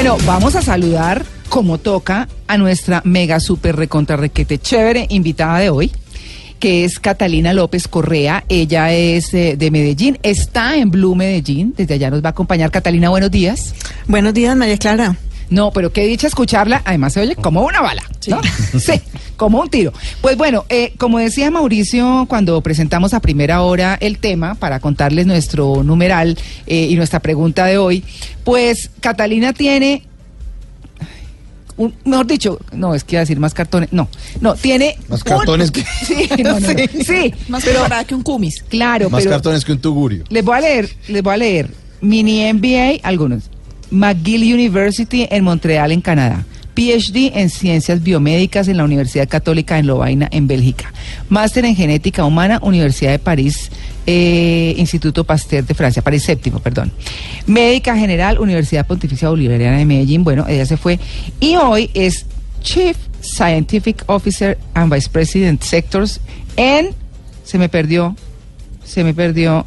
Bueno, vamos a saludar como toca a nuestra mega super recontra requete chévere invitada de hoy que es Catalina López Correa. Ella es eh, de Medellín, está en Blue Medellín. Desde allá nos va a acompañar. Catalina, buenos días. Buenos días, María Clara. No, pero qué dicha escucharla. Además se oye como una bala. ¿no? Sí, como un tiro. Pues bueno, eh, como decía Mauricio cuando presentamos a primera hora el tema para contarles nuestro numeral eh, y nuestra pregunta de hoy, pues Catalina tiene un, mejor dicho, no, es que iba a decir más cartones, no, no, tiene... Más un- cartones que- Sí, no, no, no. sí, Más pero, preparada que un cumis. claro, Más pero cartones que un tugurio. les voy a leer, les voy a leer, mini MBA, algunos, McGill University en Montreal, en Canadá. PhD en Ciencias Biomédicas en la Universidad Católica en Lovaina, en Bélgica. Máster en Genética Humana, Universidad de París, eh, Instituto Pasteur de Francia, París séptimo, perdón. Médica General, Universidad Pontificia Bolivariana de Medellín, bueno, ella se fue. Y hoy es Chief Scientific Officer and Vice President Sectors en, se me perdió, se me perdió,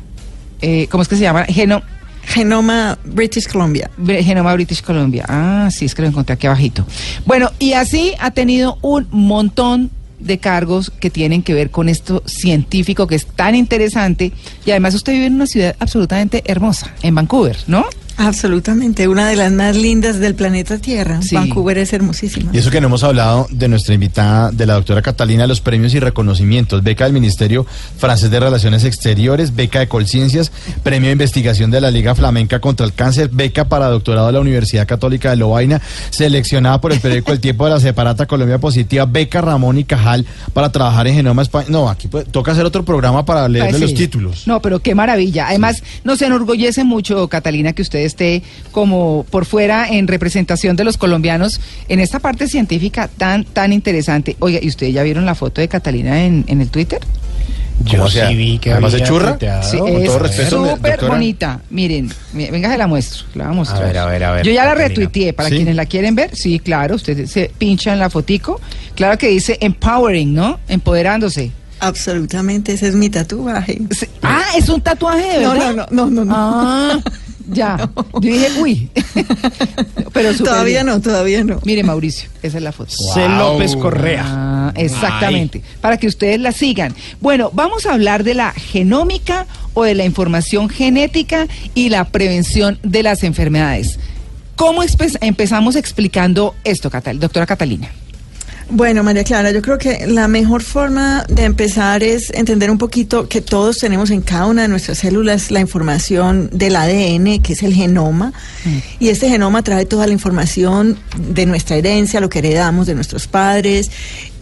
eh, ¿cómo es que se llama? Geno, Genoma British Columbia. Genoma British Columbia. Ah, sí, es que lo encontré aquí abajito. Bueno, y así ha tenido un montón de cargos que tienen que ver con esto científico que es tan interesante y además usted vive en una ciudad absolutamente hermosa, en Vancouver, ¿no? Absolutamente, una de las más lindas del planeta Tierra. Sí. Vancouver es hermosísima. Y eso que no hemos hablado de nuestra invitada, de la doctora Catalina, los premios y reconocimientos, beca del Ministerio Francés de Relaciones Exteriores, beca de Colciencias, premio de investigación de la Liga Flamenca contra el Cáncer, beca para doctorado de la Universidad Católica de Lovaina, seleccionada por el periódico El Tiempo de la Separata Colombia Positiva, beca Ramón y Cajal para trabajar en Genoma España. No, aquí puede- toca hacer otro programa para leerle Pues los títulos. No, pero qué maravilla. Además, nos enorgullece mucho, Catalina, que usted esté como por fuera en representación de los colombianos en esta parte científica tan, tan interesante. Oiga, ¿y ustedes ya vieron la foto de Catalina en, en el Twitter? ¿Cómo sea? ¿Además de churra? Sí, con es todo respeto, súper doctora. bonita. Miren, mi- venga, se la muestro. La vamos a A ver, a ver, a ver, Yo ya la retuiteé. Para ¿Sí? quienes la quieren ver, sí, claro. Usted se pincha en la fotico. Claro que dice empowering, ¿no? Empoderándose. Absolutamente, ese es mi tatuaje. Sí. Ah, es un tatuaje de No, verdad. no, no, no, no, no. Ah, ya. Yo dije, uy. Pero todavía bien. no, todavía no. Mire, Mauricio, esa es la foto. C. López Correa. Ah, exactamente, para que ustedes la sigan. Bueno, vamos a hablar de la genómica o de la información genética y la prevención de las enfermedades. ¿Cómo empezamos explicando esto, Catal- doctora Catalina? Bueno, María Clara, yo creo que la mejor forma de empezar es entender un poquito que todos tenemos en cada una de nuestras células la información del ADN, que es el genoma, y este genoma trae toda la información de nuestra herencia, lo que heredamos de nuestros padres,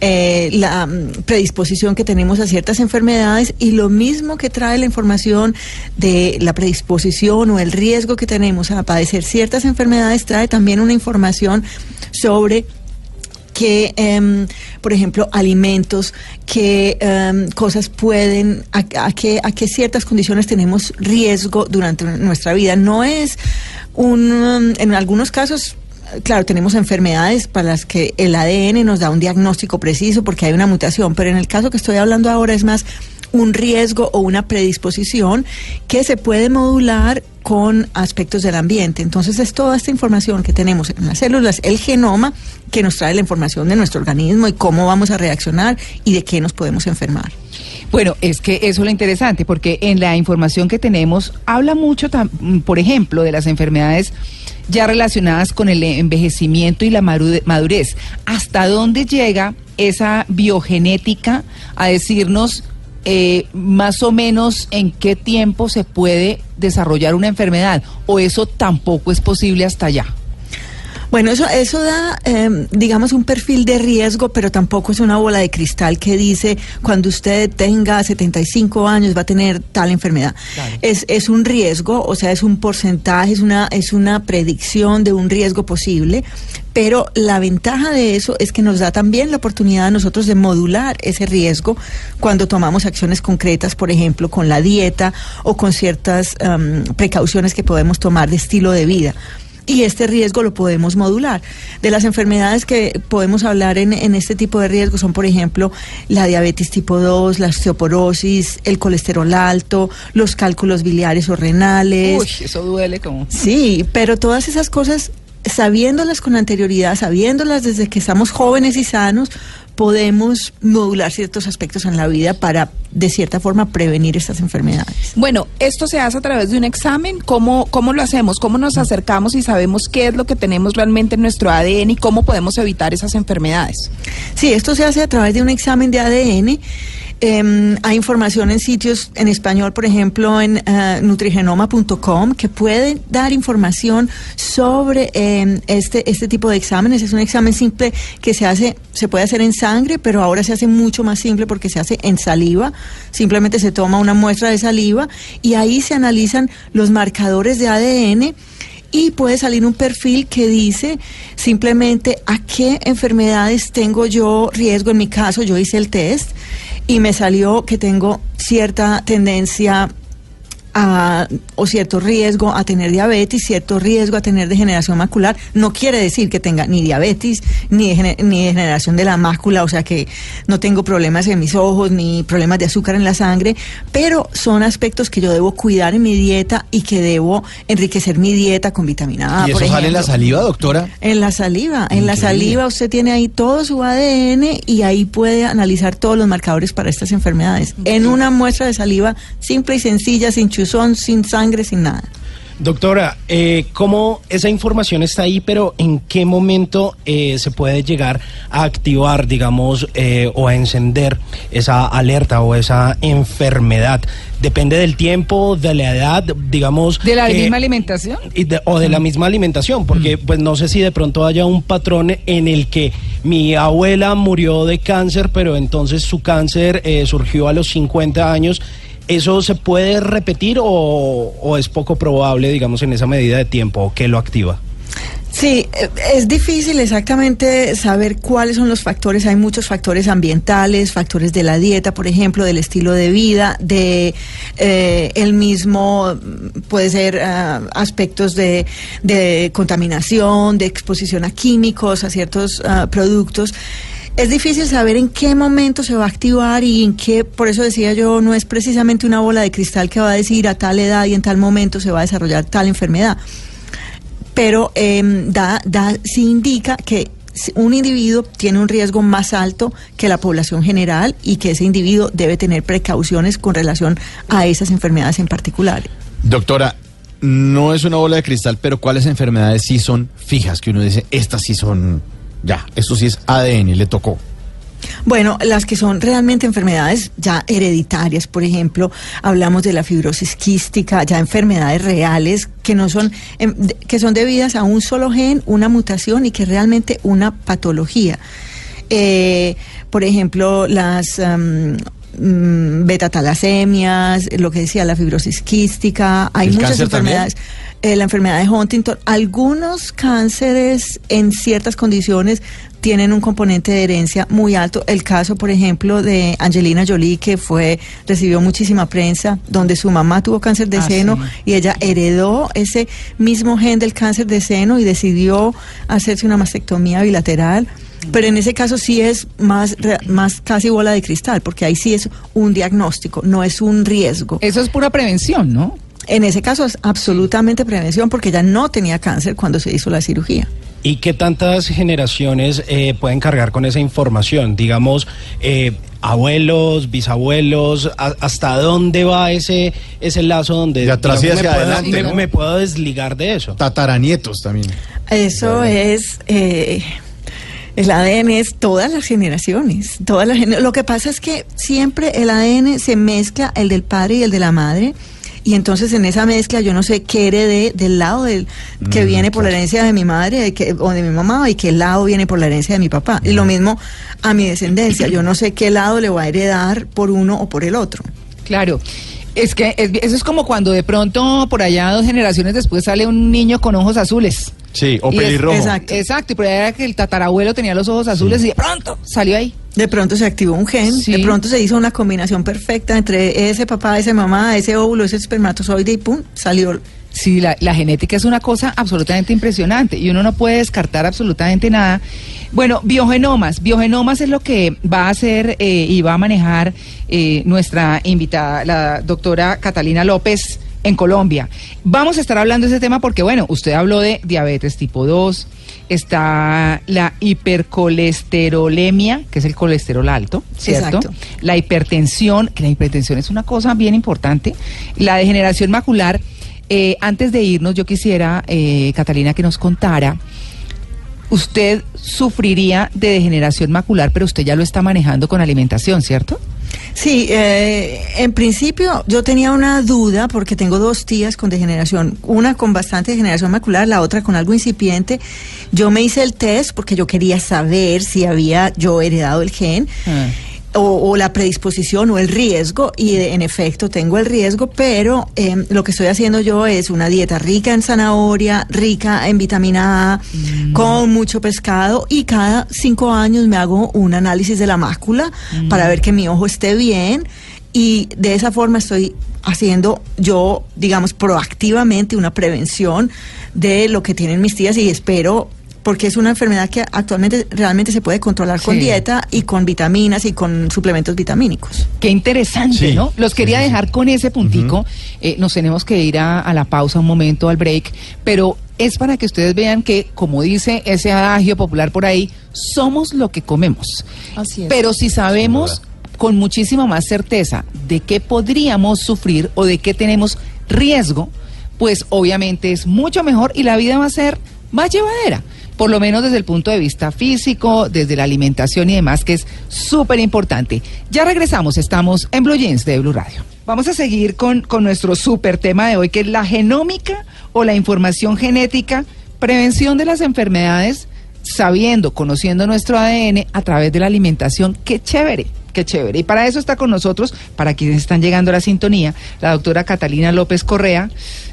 eh, la mm, predisposición que tenemos a ciertas enfermedades y lo mismo que trae la información de la predisposición o el riesgo que tenemos a padecer ciertas enfermedades, trae también una información sobre qué, em, por ejemplo, alimentos, qué em, cosas pueden, a, a qué, a qué ciertas condiciones tenemos riesgo durante nuestra vida. No es un, en algunos casos, claro, tenemos enfermedades para las que el ADN nos da un diagnóstico preciso porque hay una mutación, pero en el caso que estoy hablando ahora es más un riesgo o una predisposición que se puede modular con aspectos del ambiente. Entonces es toda esta información que tenemos en las células, el genoma, que nos trae la información de nuestro organismo y cómo vamos a reaccionar y de qué nos podemos enfermar. Bueno, es que eso es lo interesante, porque en la información que tenemos habla mucho, por ejemplo, de las enfermedades ya relacionadas con el envejecimiento y la madurez. ¿Hasta dónde llega esa biogenética a decirnos eh, más o menos en qué tiempo se puede desarrollar una enfermedad? ¿O eso tampoco es posible hasta allá? Bueno, eso, eso da, eh, digamos, un perfil de riesgo, pero tampoco es una bola de cristal que dice cuando usted tenga 75 años va a tener tal enfermedad. Claro. Es, es un riesgo, o sea, es un porcentaje, es una, es una predicción de un riesgo posible, pero la ventaja de eso es que nos da también la oportunidad a nosotros de modular ese riesgo cuando tomamos acciones concretas, por ejemplo, con la dieta o con ciertas em, precauciones que podemos tomar de estilo de vida y este riesgo lo podemos modular. De las enfermedades que podemos hablar en, en este tipo de riesgo son, por ejemplo, la diabetes tipo 2, la osteoporosis, el colesterol alto, los cálculos biliares o renales. Uy, eso duele como... Sí, pero todas esas cosas sabiéndolas con anterioridad, sabiéndolas desde que estamos jóvenes y sanos, podemos modular ciertos aspectos en la vida para, de cierta forma, prevenir estas enfermedades. Bueno, esto se hace a través de un examen. ¿Cómo, ¿Cómo lo hacemos? ¿Cómo nos acercamos y sabemos qué es lo que tenemos realmente en nuestro ADN y cómo podemos evitar esas enfermedades? Sí, esto se hace a través de un examen de ADN. Eh, hay información en sitios en español, por ejemplo, en uh, nutrigenoma.com, que pueden dar información sobre eh, este, este tipo de exámenes. Es un examen simple que se hace, se puede hacer en sangre, pero ahora se hace mucho más simple porque se hace en saliva. Simplemente se toma una muestra de saliva y ahí se analizan los marcadores de ADN y puede salir un perfil que dice simplemente a qué enfermedades tengo yo riesgo. En mi caso, yo hice el test y me salió que tengo cierta tendencia a, o cierto riesgo a tener diabetes, cierto riesgo a tener degeneración macular. No quiere decir que tenga ni diabetes ni, ni degeneración de la mácula, o sea que no tengo problemas en mis ojos ni problemas de azúcar en la sangre, pero son aspectos que yo debo cuidar en mi dieta y que debo enriquecer mi dieta con vitamina A. ¿Y eso por sale en la saliva, doctora? En la saliva, en la saliva usted tiene ahí todo su ADN y ahí puede analizar todos los marcadores para estas enfermedades. En una muestra de saliva simple y sencilla, sin chuzón, sin sangre, sin nada. Doctora, eh, ¿cómo esa información está ahí, pero en qué momento eh, se puede llegar a activar, digamos, eh, o a encender esa alerta o esa enfermedad? Depende del tiempo, de la edad, digamos. ¿De la misma alimentación? y de- o de la misma alimentación, porque pues no sé si de pronto haya un patrón en el que mi abuela murió de cáncer, pero entonces su cáncer eh, surgió a los 50 años. ¿Eso se puede repetir o, es poco probable, digamos, en esa medida de tiempo que lo activa? Sí, eh, es difícil exactamente saber cuáles son los factores. Hay muchos factores ambientales, factores de la dieta, por ejemplo, del estilo de vida, de eh, el mismo, mm, puede ser ah, aspectos de, de contaminación, de exposición a químicos, a ciertos ah, productos. Es difícil saber en qué momento se va a activar y en qué, por eso decía yo, no es precisamente una bola de cristal que va a decir a tal edad y en tal momento se va a desarrollar tal enfermedad pero eh, da, da, sí indica que un individuo tiene un riesgo más alto que la población general y que ese individuo debe tener precauciones con relación a esas enfermedades en particular. Doctora, no es una bola de cristal, pero ¿cuáles enfermedades sí son fijas? Que uno dice, estas sí son, ya, esto sí es ADN, le tocó. Bueno, las que son realmente enfermedades ya hereditarias, por ejemplo, hablamos de la fibrosis quística, ya enfermedades reales que no son em, que son debidas a un solo gen, una mutación y que realmente una patología. Eh, por ejemplo, las am, mm, betatalacemias, lo que decía la fibrosis quística, hay ¿El muchas también? Eh, la enfermedad de Huntington, algunos cánceres en ciertas condiciones tienen un componente de herencia muy alto. El caso, por ejemplo, de Angelina Jolie, que fue recibió muchísima prensa, donde su mamá tuvo cáncer de Ah, seno sí. y ella heredó ese mismo gen del cáncer de seno y decidió hacerse una mastectomía bilateral. Pero en ese caso sí es más, más casi bola de cristal, porque ahí sí es un diagnóstico, no es un riesgo. Eso es pura prevención, ¿no? En ese caso es absolutamente prevención porque ella no tenía cáncer cuando se hizo la cirugía. ¿Y qué tantas generaciones eh, pueden cargar con esa información? Digamos, eh, abuelos, bisabuelos, a- ¿hasta dónde va ese, ese lazo donde De atrás y digamos, hacia me, puedo, adelante, me- ¿no? me puedo desligar de eso? Tataranietos también. Eso es... eh, el ADN es todas las generaciones. Todas las gener- Lo que pasa es que siempre el ADN se mezcla el del padre y el de la madre. Y entonces en esa mezcla yo no sé qué heredé del lado del que Mm, viene por la herencia de mi madre de que, o de mi mamá y qué lado viene por la herencia de mi papá. Y lo mismo a mi descendencia. Yo no sé qué lado le voy a heredar por uno o por el otro. Claro. Es que es- eso es como cuando de pronto por allá dos generaciones después sale un niño con ojos azules. Sí, o pelirrojo. exacto. Exacto, y por allá era que el tatarabuelo tenía los ojos azules y de pronto salió ahí. De pronto se activó un gen, Sí. de pronto se hizo una combinación perfecta entre ese papá, esa mamá, ese óvulo, ese espermatozoide y pum, salió. Sí, la, la genética es una cosa absolutamente impresionante y uno no puede descartar absolutamente nada. Bueno, biogenomas. Biogenomas es lo que va a hacer eh, y va a manejar eh, nuestra invitada, la doctora Catalina López en Colombia. Vamos a estar hablando de ese tema porque, bueno, usted habló de diabetes tipo 2, está la hipercolesterolemia, que es el colesterol alto, ¿cierto? Exacto. La hipertensión, que la hipertensión es una cosa bien importante, la degeneración macular. Eh, antes de irnos, yo quisiera, eh, Catalina, que nos contara, usted sufriría de degeneración macular, pero usted ya lo está manejando con alimentación, ¿cierto? Sí, eh, en principio yo tenía una duda porque tengo dos tías con degeneración, una con bastante degeneración macular, la otra con algo incipiente. Yo me hice el test porque yo quería saber si había yo heredado el gen. Ah. O, o la predisposición o el riesgo, y en efecto tengo el riesgo, pero eh, lo que estoy haciendo yo es una dieta rica en zanahoria, rica en vitamina A, con mucho pescado, y cada cinco años me hago un análisis de la mácula para ver que mi ojo esté bien, y de esa forma estoy haciendo yo, digamos, proactivamente una prevención de lo que tienen mis tías y espero porque es una enfermedad que actualmente realmente se puede controlar con Sí. dieta y con vitaminas y con suplementos vitamínicos. Qué interesante, Sí, ¿no? Los sí, quería sí, sí. dejar con ese puntico. Eh, nos tenemos que ir a, a la pausa un momento, al break, pero es para que ustedes vean que, como dice ese adagio popular por ahí, somos lo que comemos. Así es. Pero si sabemos con muchísima más certeza de qué podríamos sufrir o de qué tenemos riesgo, pues obviamente es mucho mejor y la vida va a ser más llevadera. Por lo menos desde el punto de vista físico, desde la alimentación y demás, que es súper importante. Ya regresamos, estamos en Blue Jeans de Blue Radio. Vamos a seguir con, con nuestro súper tema de hoy, que es la genómica o la información genética, prevención de las enfermedades sabiendo, conociendo nuestro ADN a través de la alimentación. Qué chévere, qué chévere. Y para eso está con nosotros, para quienes están llegando a la sintonía, la doctora Catalina López Correa,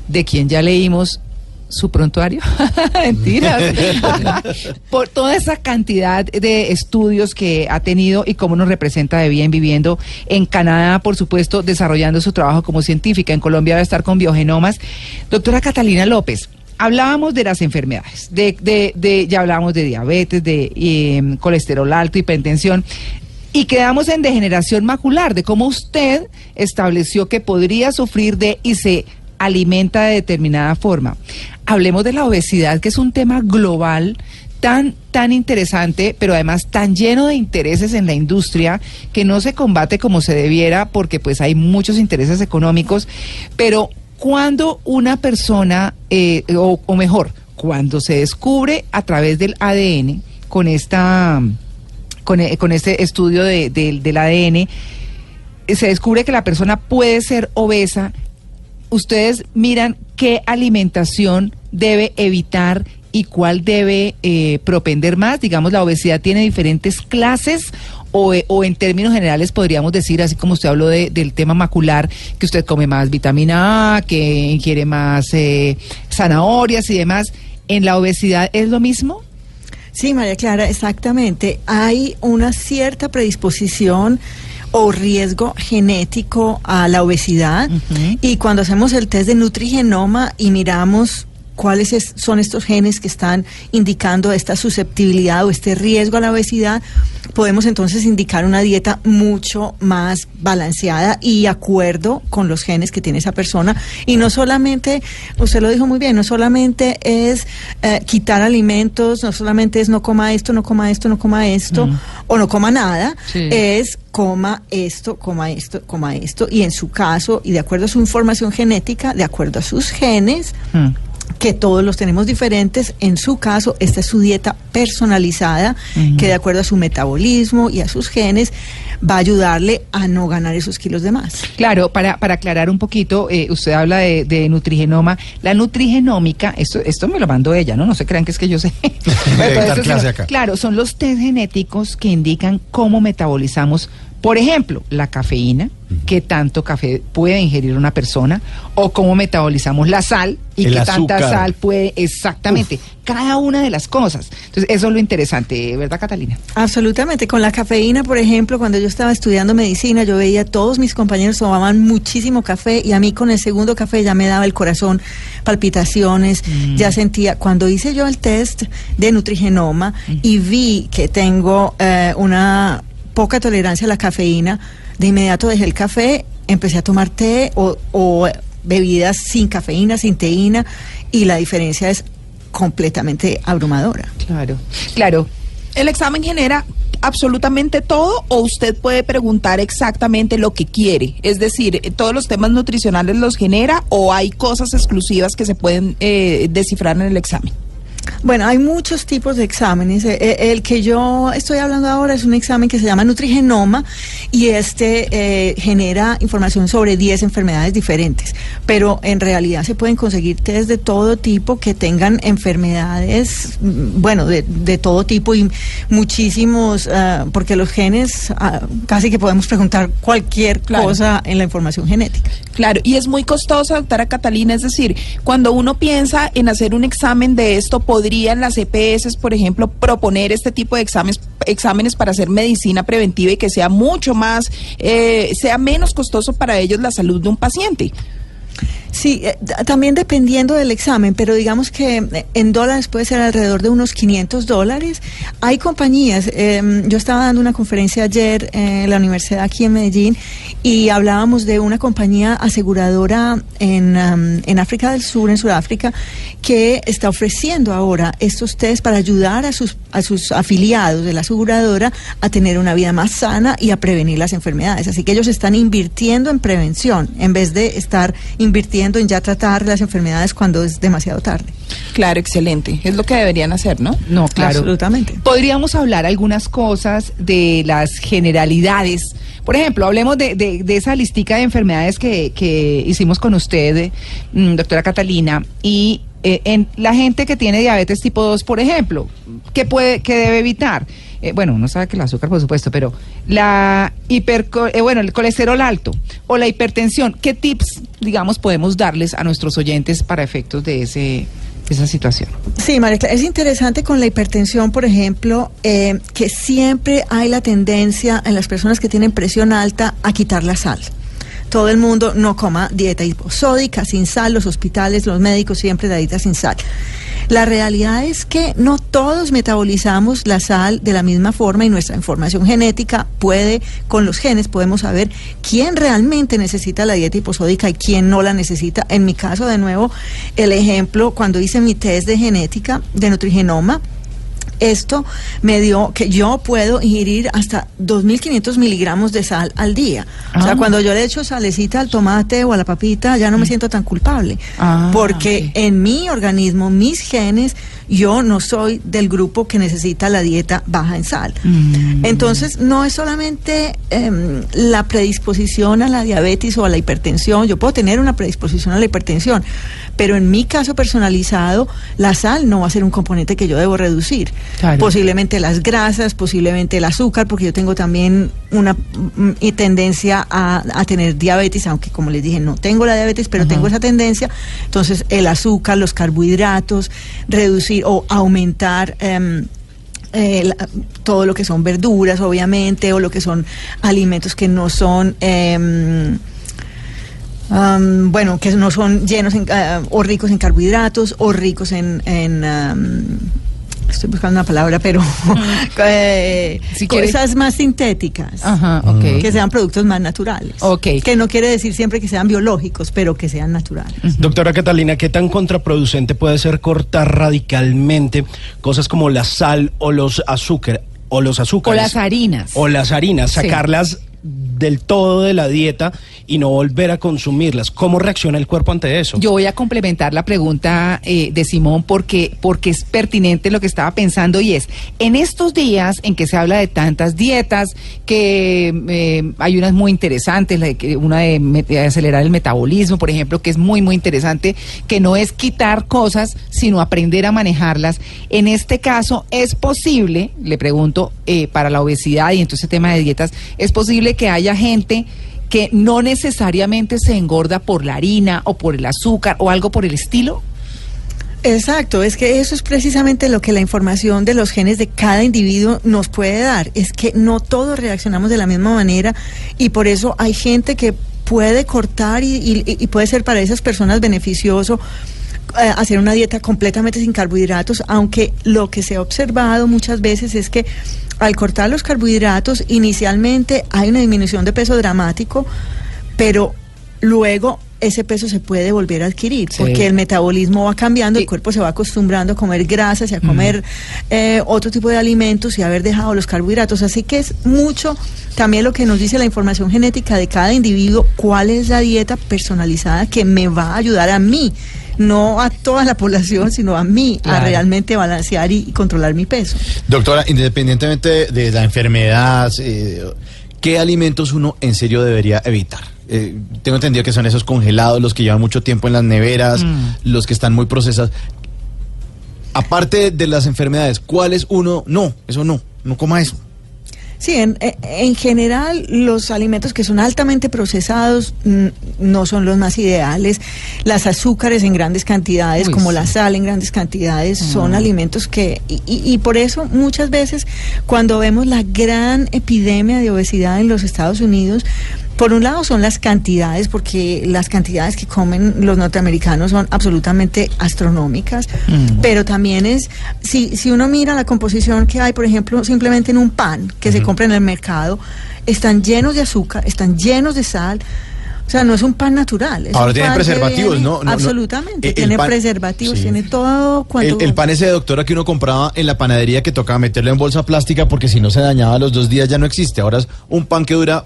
de quien ya leímos su prontuario. Mentiras. Por toda esa cantidad de estudios que ha tenido y cómo nos representa de bien viviendo en Canadá, por supuesto, desarrollando su trabajo como científica. En Colombia va a estar con biogenomas. Doctora Catalina López. Hablábamos de las enfermedades, de, de, de- ya hablábamos de diabetes, de eh, colesterol alto, hipertensión, y quedamos en degeneración macular, de cómo usted estableció que podría sufrir de y se alimenta de determinada forma. Hablemos de la obesidad, que es un tema global tan, tan interesante, pero además tan lleno de intereses en la industria, que no se combate como se debiera, porque pues hay muchos intereses económicos, pero cuando una persona, eh, o, o mejor, cuando se descubre a través del ADN, con esta con, eh, con este estudio de- del- ADN, se descubre que la persona puede ser obesa. Ustedes miran qué alimentación debe evitar y cuál debe eh, propender más. Digamos, la obesidad tiene diferentes clases o, eh, o en términos generales podríamos decir, así como usted habló de- del tema macular, que usted come más vitamina A, que ingiere más eh, zanahorias y demás. ¿En la obesidad es lo mismo? Sí, María Clara, exactamente. Hay una cierta predisposición o riesgo genético a la obesidad. Y cuando hacemos el test de nutrigenoma y miramos cuáles es- son estos genes que están indicando esta susceptibilidad o este riesgo a la obesidad, podemos entonces indicar una dieta mucho más balanceada y acuerdo con los genes que tiene esa persona. Y no solamente, usted lo dijo muy bien, no solamente es eh, quitar alimentos, no solamente es no coma esto, no coma esto, no coma esto, Mm. o no coma nada, Sí. es coma esto, coma esto, coma esto, y en su caso, y de acuerdo a su información genética, de acuerdo a sus genes, Hmm. Que todos los tenemos diferentes. En su caso, esta es su dieta personalizada, que de acuerdo a su metabolismo y a sus genes, va a ayudarle a no ganar esos kilos de más. Claro, para, para aclarar un poquito, eh, usted habla de, de nutrigenoma. La nutrigenómica, esto, esto me lo mandó ella, ¿no? No se crean que es que yo sé. clase acá. Claro, son los test genéticos que indican cómo metabolizamos, por ejemplo, la cafeína, qué tanto café puede ingerir una persona, o cómo metabolizamos la sal y El qué tanta sal puede, exactamente, cada una de las cosas. Entonces, eso es lo interesante, ¿verdad, Catalina? Absolutamente. Con la cafeína, por ejemplo, cuando yo estaba estudiando medicina, yo veía a todos mis compañeros tomaban muchísimo café y a mí con el segundo café ya me daba el corazón palpitaciones, ya sentía, cuando hice yo el test de nutrigenoma y vi que tengo eh, una poca tolerancia a la cafeína, de inmediato dejé el café, empecé a tomar té o, bebidas sin cafeína, sin teína, y la diferencia es completamente abrumadora. Claro, claro. ¿El examen genera absolutamente todo o usted puede preguntar exactamente lo que quiere? Es decir, ¿todos los temas nutricionales los genera o hay cosas exclusivas que se pueden eh, descifrar en el examen? Bueno, hay muchos tipos de exámenes. Eh, eh, El que yo estoy hablando ahora es un examen que se llama Nutrigenoma y este eh, genera información sobre 10 enfermedades diferentes. Pero en realidad se pueden conseguir test de todo tipo que tengan enfermedades, mm, bueno, de, de todo tipo y muchísimos, ah, porque los genes ah, casi que podemos preguntar cualquier Claro. cosa en la información genética. Claro, y es muy costoso, doctora Catalina, es decir, cuando uno piensa en hacer un examen de esto, ¿podrían las EPS, por ejemplo, proponer este tipo de exámenes, exámenes para hacer medicina preventiva y que sea mucho más, eh, sea menos costoso para ellos la salud de un paciente? Sí, eh, también dependiendo del examen, pero digamos que eh, en dólares puede ser alrededor de unos 500 dólares. Hay compañías, eh, yo estaba dando una conferencia ayer en la universidad aquí en Medellín y hablábamos de una compañía aseguradora en, am, en África del Sur, en Sudáfrica, que está ofreciendo ahora estos test para ayudar a sus, a sus afiliados de la aseguradora a tener una vida más sana y a prevenir las enfermedades. Así que ellos están invirtiendo en prevención en vez de estar invirtiendo en ya tratar las enfermedades cuando es demasiado tarde. Claro, excelente. Es lo que deberían hacer, ¿no? No, claro. Absolutamente. Podríamos hablar algunas cosas de las generalidades. Por ejemplo, hablemos de, de- de esa listica de enfermedades que, que hicimos con usted, eh, mm, doctora Catalina, y eh, en la gente que tiene diabetes tipo 2, por ejemplo, ¿qué, puede, qué debe evitar? Eh, bueno, uno sabe que el azúcar, por supuesto, pero la hiperco- eh, bueno, el colesterol alto o la hipertensión, ¿qué tips, digamos, podemos darles a nuestros oyentes para efectos de ese esa situación? Sí, María es interesante con la hipertensión, por ejemplo, eh, que siempre hay la tendencia en las personas que tienen presión alta a quitar la sal. Todo el mundo no coma dieta hiposódica, sin sal, los hospitales, los médicos siempre la dieta sin sal. La realidad es que no todos metabolizamos la sal de la misma forma y nuestra información genética puede, con los genes podemos saber quién realmente necesita la dieta hiposódica y quién no la necesita. En mi caso, de nuevo, el ejemplo, cuando hice mi test de genética, de nutrigenoma, esto me dio que yo puedo ingerir hasta 2.500 miligramos de sal al día. O sea, Ah. cuando yo le echo salecita al tomate o a la papita, ya no me siento tan culpable. Ah, porque en mi organismo, mis genes, yo no soy del grupo que necesita la dieta baja en sal. Mm. Entonces, no es solamente em, la predisposición a la diabetes o a la hipertensión. Yo puedo tener una predisposición a la hipertensión, pero en mi caso personalizado, la sal no va a ser un componente que yo debo reducir. Claro. Posiblemente las grasas, posiblemente el azúcar, porque yo tengo también una mm, y tendencia a, a tener diabetes, aunque como les dije, no tengo la diabetes, pero tengo esa tendencia. Entonces, el azúcar, los carbohidratos, reducir o aumentar. em, eh, la- todo lo que son verduras, obviamente, o lo que son alimentos que no son, em, am, bueno, que no son llenos en, ah, o ricos en carbohidratos o ricos en, estoy buscando una palabra, pero eh, Si quiere- cosas más sintéticas. Ajá, ok. Que sean productos más naturales. Ok. Que no quiere decir siempre que sean biológicos, pero que sean naturales. Doctora Catalina, ¿qué tan contraproducente puede ser cortar radicalmente cosas como la sal o los azúcar o los O azúcares las harinas. o las harinas, Sí. Del todo de la dieta y no volver a consumirlas? ¿Cómo reacciona el cuerpo ante eso? Yo voy a complementar la pregunta eh, de Simón porque, porque es pertinente lo que estaba pensando y es, en estos días en que se habla de tantas dietas, que eh, hay unas muy interesantes, una de acelerar el metabolismo, por ejemplo, que es muy, muy interesante, que no es quitar cosas, sino aprender a manejarlas. En este caso, ¿es posible, le pregunto, eh, para la obesidad y entonces tema de dietas, es posible que haya gente que no necesariamente se engorda por la harina o por el azúcar o algo por el estilo? Exacto, es que eso es precisamente lo que la información de los genes de cada individuo nos puede dar. Es que no todos reaccionamos de la misma manera y por eso hay gente que puede cortar y, puede ser para esas personas beneficioso hacer una dieta completamente sin carbohidratos, aunque lo que se ha observado muchas veces es que al cortar los carbohidratos inicialmente hay una disminución de peso dramático, pero luego ese peso se puede volver a adquirir, Sí. porque el metabolismo va cambiando, Y- el cuerpo se va acostumbrando a comer grasas y a comer eh, otro tipo de alimentos y haber dejado los carbohidratos. Así que es mucho también lo que nos dice la información genética de cada individuo, cuál es la dieta personalizada que me va a ayudar a mí, no a toda la población, sino a mí, Claro. a realmente balancear y, y controlar mi peso. Doctora, independientemente de la enfermedad, eh, ¿qué alimentos uno en serio debería evitar? Eh, tengo entendido que son esos congelados, los que llevan mucho tiempo en las neveras, Mm. los que están muy procesados. Aparte de las enfermedades, ¿cuáles uno no? Eso no, no coma eso. Sí, en, eh, en general los alimentos que son altamente procesados mm, no son los más ideales. Las azúcares en grandes cantidades, Uy, como sí. la sal en grandes cantidades, son Mm. alimentos que... Y, y- y por eso muchas veces cuando vemos la gran epidemia de obesidad en los Estados Unidos, por un lado son las cantidades, porque las cantidades que comen los norteamericanos son absolutamente astronómicas, Mm. pero también es, si, si uno mira la composición que hay, por ejemplo, simplemente en un pan que se compra en el mercado, están llenos de azúcar, están llenos de sal. O sea, no es un pan natural. es Ahora tienen que preservativos, ¿no? Absolutamente. Tiene pan- preservativos, sí. tiene todo. Cuando, El, el pan ese de doctora que uno compraba en la panadería que tocaba meterlo en bolsa plástica porque si no se dañaba a los dos días ya no existe. Ahora es un pan que dura.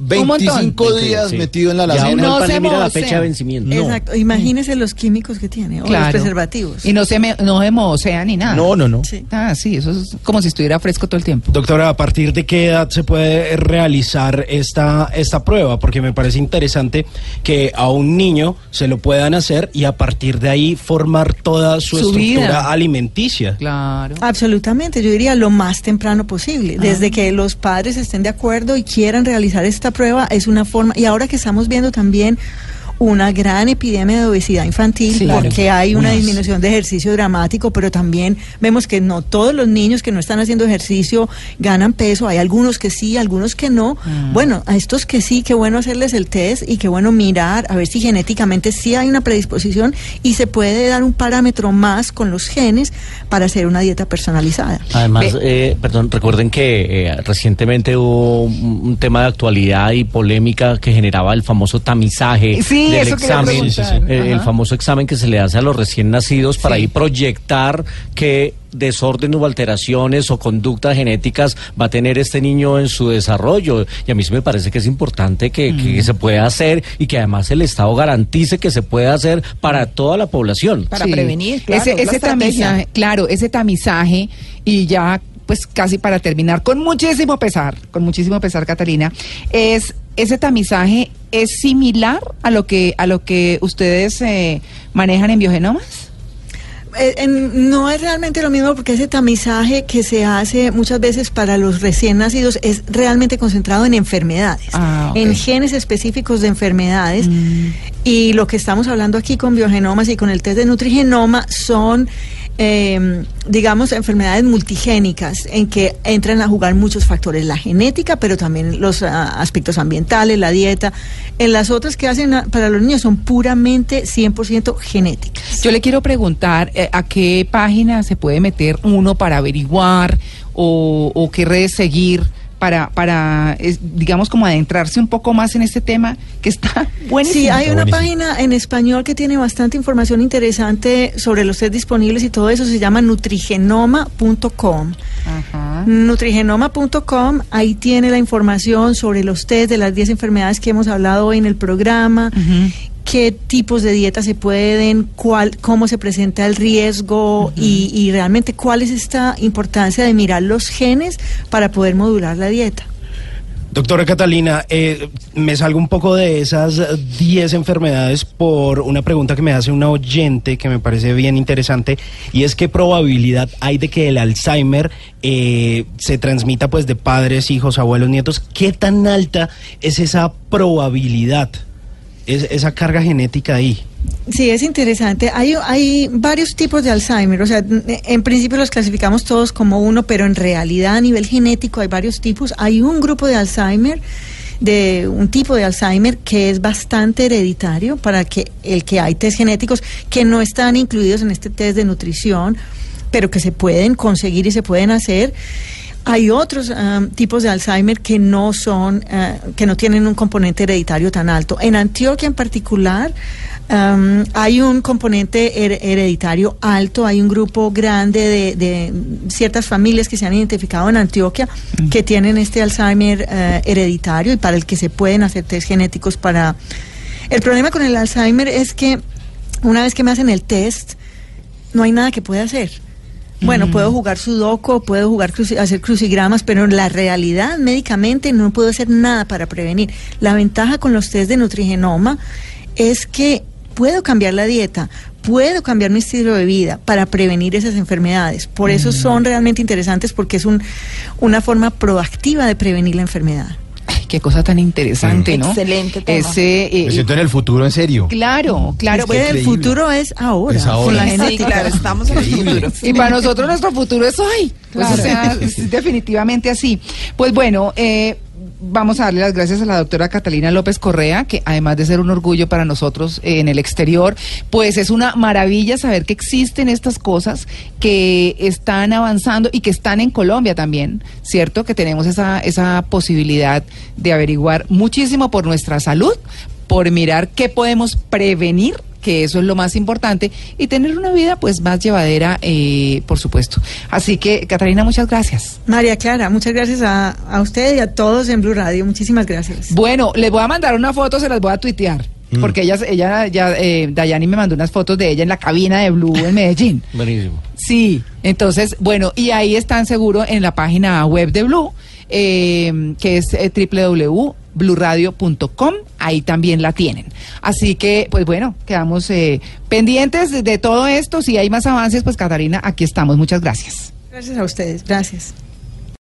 25 días Sí. metido en la Ya alacena. no se mira la fecha de vencimiento. No. Exacto. Imagínese los químicos que tiene, o los preservativos. Y no se, me, no se mocea ni nada. No, no, no. Sí. Ah, sí, eso es como si estuviera fresco todo el tiempo. Doctora, ¿a partir de qué edad se puede realizar esta, esta prueba? Porque me parece interesante que a un niño se lo puedan hacer y a partir de ahí formar toda su, Su estructura vida. alimenticia. Claro. Absolutamente, yo diría lo más temprano posible. Ah. Desde que los padres estén de acuerdo y quieran realizar esta prueba, es una forma. Y ahora que estamos viendo también una gran epidemia de obesidad infantil, Sí, claro. porque hay una disminución de ejercicio dramático, pero también vemos que no todos los niños que no están haciendo ejercicio ganan peso. Hay algunos que sí, algunos que no. Mm. Bueno, a estos que sí, qué bueno hacerles el test y qué bueno mirar a ver si genéticamente sí hay una predisposición y se puede dar un parámetro más con los genes para hacer una dieta personalizada. Además, eh, perdón, recuerden que eh, recientemente hubo un, un tema de actualidad y polémica que generaba el famoso tamizaje Sí, del eso examen, el famoso examen que se le hace a los recién nacidos para Sí. ahí proyectar qué desorden o alteraciones o conductas genéticas va a tener este niño en su desarrollo. Y a mí sí me parece que es importante que, Mm. que se pueda hacer y que además el Estado garantice que se pueda hacer para toda la población. Para prevenir, claro, ese, ese tamizaje, claro, ese tamizaje y ya pues casi para terminar con muchísimo pesar, con muchísimo pesar Catalina, es ese tamizaje es similar a lo que a lo que ustedes eh, manejan en biogenomas. Eh, en- no es realmente lo mismo porque ese tamizaje que se hace muchas veces para los recién nacidos es realmente concentrado en enfermedades, Ah, en genes específicos de enfermedades. Mm. Y lo que estamos hablando aquí con biogenomas y con el test de nutrigenoma son, eh, digamos, enfermedades multigénicas en que entran a jugar muchos factores, la genética, pero también los ah, aspectos ambientales, la dieta. En las otras que hacen ah, para los niños son puramente 100% genéticas. Yo le quiero preguntar eh, a qué página se puede meter uno para averiguar o, o qué redes seguir para, para es, digamos, como adentrarse un poco más en este tema que está buenísimo. Sí, hay una página en español que tiene bastante información interesante sobre los test disponibles y todo eso. Se llama nutrigenoma.com. Ajá. Nutrigenoma.com, ahí tiene la información sobre los test de las 10 enfermedades que hemos hablado hoy en el programa. Qué tipos de dietas se pueden, cuál, cómo se presenta el riesgo y, y realmente cuál es esta importancia de mirar los genes para poder modular la dieta. Doctora Catalina, eh, me salgo un poco de esas eh, 10 enfermedades por una pregunta que me hace una oyente que me parece bien interesante y es qué probabilidad hay de que el Alzheimer eh, se transmita pues de padres, hijos, abuelos, nietos. ¿Qué tan alta es esa probabilidad? Es, esa carga genética ahí. Sí, es interesante. Hay, hay varios tipos de Alzheimer. O sea, en principio los clasificamos todos como uno, pero en realidad a nivel genético hay varios tipos. Hay un grupo de Alzheimer, de un tipo de Alzheimer que es bastante hereditario para que el que hay test genéticos que no están incluidos en este test de nutrición, pero que se pueden conseguir y se pueden hacer. Hay otros um, tipos de Alzheimer que no son, uh, que no tienen un componente hereditario tan alto. En Antioquia en particular, um, hay un componente her- hereditario alto, hay un grupo grande de, de ciertas familias que se han identificado en Antioquia que tienen este Alzheimer uh, hereditario y para el que se pueden hacer test genéticos para... El problema con el Alzheimer es que una vez que me hacen el test, no hay nada que pueda hacer. Bueno, puedo jugar sudoku, puedo jugar cruci- hacer crucigramas, pero en la realidad médicamente no puedo hacer nada para prevenir. La ventaja con los test de nutrigenoma es que puedo cambiar la dieta, puedo cambiar mi estilo de vida para prevenir esas enfermedades. Por eso son realmente interesantes porque es un, una forma proactiva de prevenir la enfermedad. Qué cosa tan interesante, ¿no? Excelente tema. Ese, eh, Me siento en el futuro, en serio. claro, claro. es que el futuro es ahora, Es ahora. con la Sí, genética. claro, estamos en el futuro. Y para nosotros nuestro futuro es hoy. Pues, Claro. o sea, es definitivamente así. Pues bueno, eh, vamos a darle las gracias a la doctora Catalina López Correa, que además de ser un orgullo para nosotros eh, en el exterior, pues es una maravilla saber que existen estas cosas que están avanzando y que están en Colombia también, ¿cierto? Que tenemos esa, esa posibilidad de averiguar muchísimo por nuestra salud, por mirar qué podemos prevenir que eso es lo más importante y tener una vida pues más llevadera eh, por supuesto así que Catalina muchas gracias María Clara, muchas gracias a, a usted y a todos en Blue Radio. Muchísimas gracias. bueno les voy a mandar una foto se las voy a tuitear porque ella ella ya eh, Dayani me mandó unas fotos de ella en la cabina de Blue en Medellín Buenísimo. Sí, entonces, bueno, y ahí están seguro en la página web de Blue, eh, que es eh, www.bluradio.com, ahí también la tienen. Así que, pues bueno, quedamos eh, pendientes de, de todo esto. Si hay más avances, pues Catarina, aquí estamos. Muchas gracias. Gracias a ustedes. Gracias.